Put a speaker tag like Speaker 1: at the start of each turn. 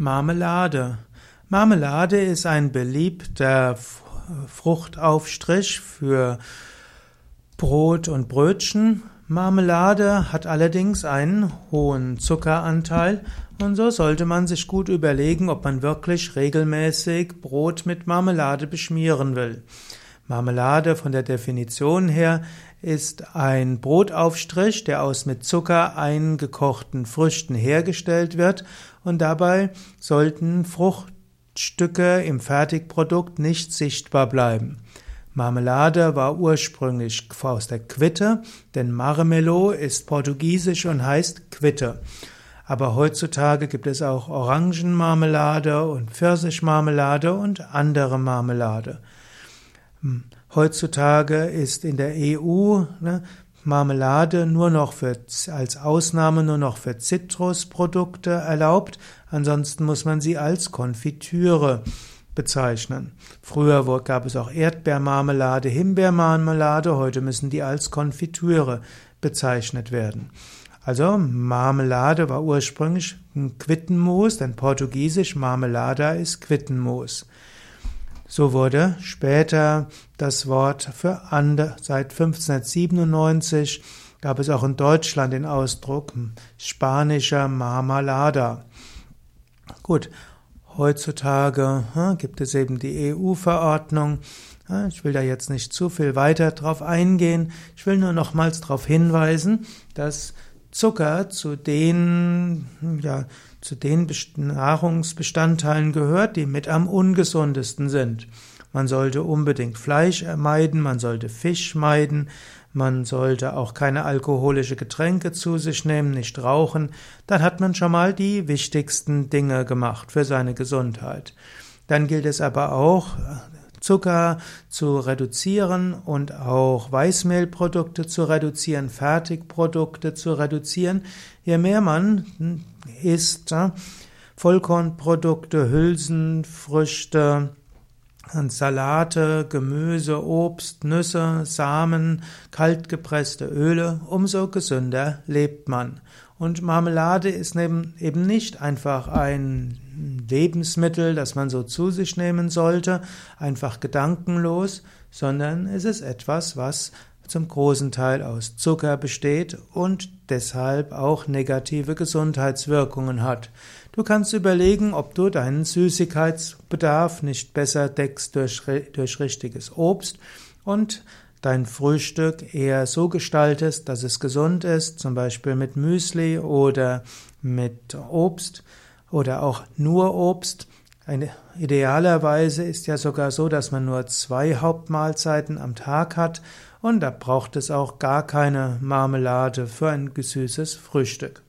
Speaker 1: Marmelade. Marmelade ist ein beliebter Fruchtaufstrich für Brot und Brötchen. Marmelade hat allerdings einen hohen Zuckeranteil und so sollte man sich gut überlegen, ob man wirklich regelmäßig Brot mit Marmelade beschmieren will. Marmelade von der Definition her ist ein Brotaufstrich, der aus mit Zucker eingekochten Früchten hergestellt wird und dabei sollten Fruchtstücke im Fertigprodukt nicht sichtbar bleiben. Marmelade war ursprünglich aus der Quitte, denn Marmelo ist portugiesisch und heißt Quitte. Aber heutzutage gibt es auch Orangenmarmelade und Pfirsichmarmelade und andere Marmelade. Hm. Heutzutage ist in der EU ne, Marmelade nur noch für, als Ausnahme nur noch für Zitrusprodukte erlaubt. Ansonsten muss man sie als Konfitüre bezeichnen. Früher gab es auch Erdbeermarmelade, Himbeermarmelade, heute müssen die als Konfitüre bezeichnet werden. Also Marmelade war ursprünglich ein Quittenmoos, denn portugiesisch Marmelada ist Quittenmoos. So wurde später das Wort für Ande, seit 1597 gab es auch in Deutschland den Ausdruck spanischer Marmalada. Gut, heutzutage hm, gibt es eben die EU-Verordnung. Ich will da jetzt nicht zu viel weiter drauf eingehen. Ich will nur nochmals darauf hinweisen, dass Zucker zu den, ja, zu den Nahrungsbestandteilen gehört, die mit am ungesundesten sind. Man sollte unbedingt Fleisch meiden, man sollte Fisch meiden, man sollte auch keine alkoholische Getränke zu sich nehmen, nicht rauchen. Dann hat man schon mal die wichtigsten Dinge gemacht für seine Gesundheit. Dann gilt es aber auch, Zucker zu reduzieren und auch Weißmehlprodukte zu reduzieren, Fertigprodukte zu reduzieren. Je mehr man isst, Vollkornprodukte, Hülsenfrüchte, Salate, Gemüse, Obst, Nüsse, Samen, kaltgepresste Öle, umso gesünder lebt man. Und Marmelade ist eben nicht einfach ein Lebensmittel, das man so zu sich nehmen sollte, einfach gedankenlos, sondern es ist etwas, was zum großen Teil aus Zucker besteht und deshalb auch negative Gesundheitswirkungen hat. Du kannst überlegen, ob du deinen Süßigkeitsbedarf nicht besser deckst durch, durch richtiges Obst und dein Frühstück eher so gestaltest, dass es gesund ist, zum Beispiel mit Müsli oder mit Obst oder auch nur Obst. Eine, idealerweise ist ja sogar so, dass man nur zwei Hauptmahlzeiten am Tag hat und da braucht es auch gar keine Marmelade für ein süßes Frühstück.